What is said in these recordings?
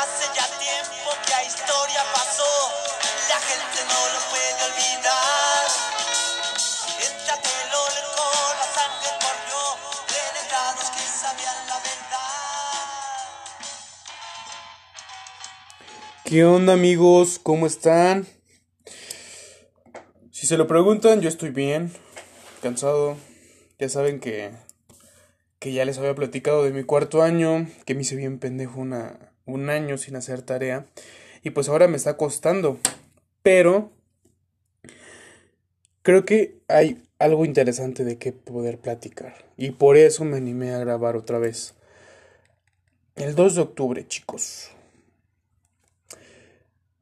Hace ya tiempo que la historia pasó, la gente no lo puede olvidar. Entre lo con la sangre corrió, renegados que sabían la verdad. ¿Qué onda amigos? ¿Cómo están? Si se lo preguntan, yo estoy bien, cansado. Ya saben que, que ya les había platicado de mi cuarto año, que me hice bien pendejo una, un año sin hacer tarea. Y pues ahora me está costando. Pero creo que hay algo interesante de qué poder platicar. Y por eso me animé a grabar otra vez. El 2 de octubre, chicos.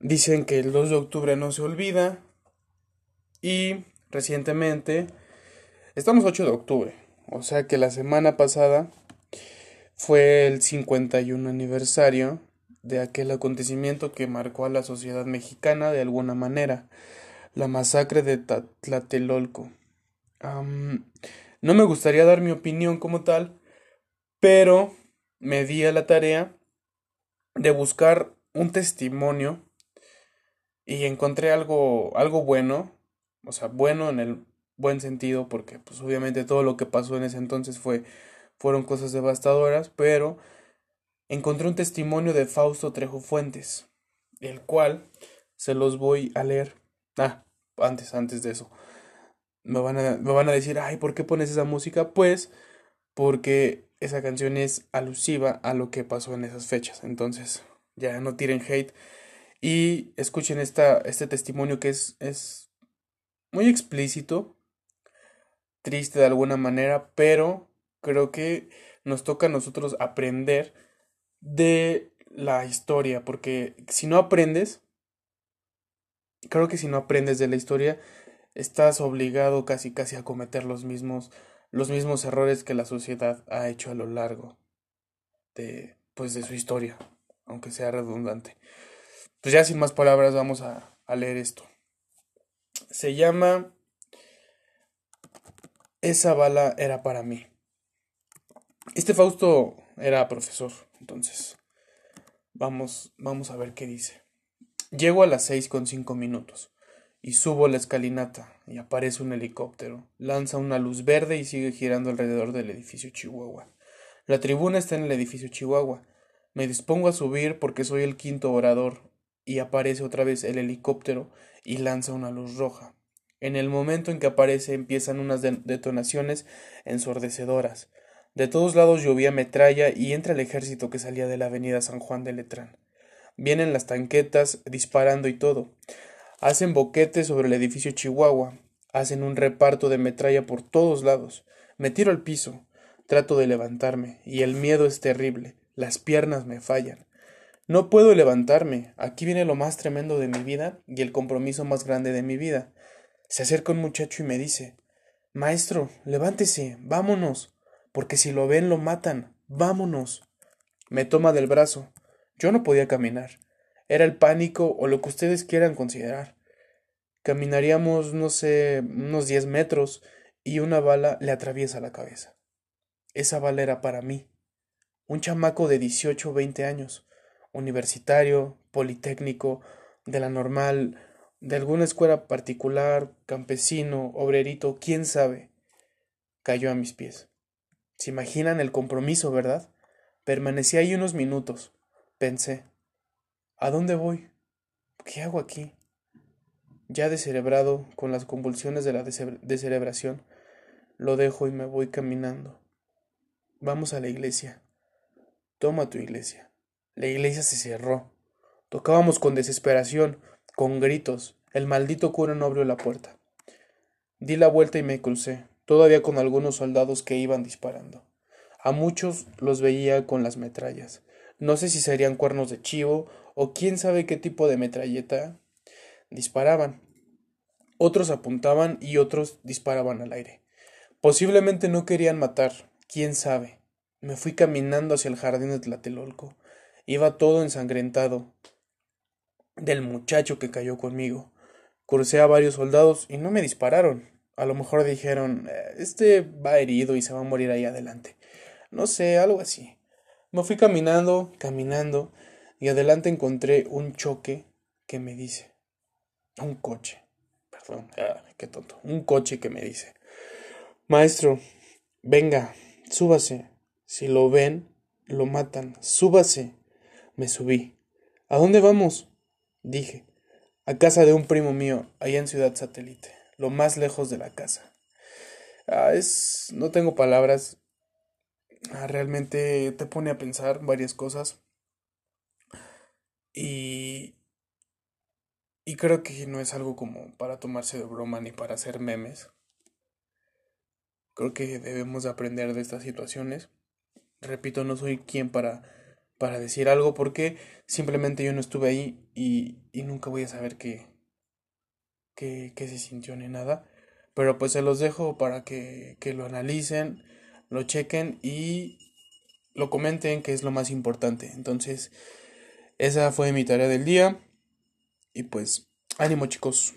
Dicen que el 2 de octubre no se olvida. Y recientemente, estamos 8 de octubre. O sea que la semana pasada fue el 51 aniversario de aquel acontecimiento que marcó a la sociedad mexicana de alguna manera, la masacre de Tlatelolco. no me gustaría dar mi opinión como tal, pero me di a la tarea de buscar un testimonio y encontré algo, algo bueno, o sea, bueno en el buen sentido, porque pues obviamente todo lo que pasó en ese entonces fue, fueron cosas devastadoras, pero encontré un testimonio de Fausto Trejo Fuentes, el cual se los voy a leer. Ah, antes, antes de eso. Me van a, me van a decir, ay, ¿por qué pones esa música? Pues porque esa canción es alusiva a lo que pasó en esas fechas. Entonces, ya no tiren hate. Y escuchen esta, este testimonio que es, es muy explícito, triste de alguna manera, pero creo que nos toca a nosotros aprender de la historia, porque si no aprendes, creo que si no aprendes de la historia, estás obligado casi casi a cometer los mismos los mismos errores que la sociedad ha hecho a lo largo de pues de su historia, aunque sea redundante. Pues ya sin más palabras vamos a, a leer esto. Se llama Esa bala era para mí. Este Fausto era profesor, entonces vamos, vamos a ver qué dice. Llego a las seis con cinco minutos y subo la escalinata y aparece un helicóptero, lanza una luz verde y sigue girando alrededor del edificio Chihuahua. La tribuna está en el edificio Chihuahua. Me dispongo a subir porque soy el quinto orador y aparece otra vez el helicóptero y lanza una luz roja. En el momento en que aparece empiezan unas detonaciones ensordecedoras. De todos lados llovía metralla y entra el ejército que salía de la avenida San Juan de Letrán. Vienen las tanquetas disparando y todo. Hacen boquetes sobre el edificio Chihuahua. Hacen un reparto de metralla por todos lados. Me tiro al piso. Trato de levantarme, y el miedo es terrible. Las piernas me fallan. No puedo levantarme. Aquí viene lo más tremendo de mi vida y el compromiso más grande de mi vida. Se acerca un muchacho y me dice Maestro, levántese, vámonos porque si lo ven lo matan. Vámonos. Me toma del brazo. Yo no podía caminar. Era el pánico o lo que ustedes quieran considerar. Caminaríamos, no sé, unos diez metros y una bala le atraviesa la cabeza. Esa bala era para mí. Un chamaco de dieciocho o veinte años, universitario, politécnico, de la normal, de alguna escuela particular, campesino, obrerito, quién sabe, cayó a mis pies. Se imaginan el compromiso, ¿verdad? Permanecí ahí unos minutos. Pensé, ¿a dónde voy? ¿Qué hago aquí? Ya descerebrado, con las convulsiones de la descerebración, lo dejo y me voy caminando. Vamos a la iglesia. Toma tu iglesia. La iglesia se cerró. Tocábamos con desesperación, con gritos. El maldito cura no abrió la puerta. Di la vuelta y me crucé todavía con algunos soldados que iban disparando. A muchos los veía con las metrallas. No sé si serían cuernos de chivo o quién sabe qué tipo de metralleta disparaban. Otros apuntaban y otros disparaban al aire. Posiblemente no querían matar, quién sabe. Me fui caminando hacia el jardín de Tlatelolco. Iba todo ensangrentado del muchacho que cayó conmigo. Crucé a varios soldados y no me dispararon. A lo mejor dijeron, eh, este va herido y se va a morir ahí adelante. No sé, algo así. Me fui caminando, caminando. y adelante encontré un choque que me dice, un coche, perdón, ah, qué tonto, un coche que me dice, maestro, venga, súbase, si lo ven, lo matan, súbase. Me subí. ¿A dónde vamos? Dije. A casa de un primo mío, allá en Ciudad Satélite, lo más lejos de la casa. Ah, es. no tengo palabras. Ah, realmente te pone a pensar varias cosas. Y. Y creo que no es algo como para tomarse de broma ni para hacer memes. Creo que debemos aprender de estas situaciones. Repito, no soy quien para, para decir algo porque simplemente yo no estuve ahí y, y nunca voy a saber qué, qué, qué se sintió ni nada. Pero pues se los dejo para que, que lo analicen, lo chequen y lo comenten, que es lo más importante. Entonces, esa fue mi tarea del día. Y pues, ánimo chicos.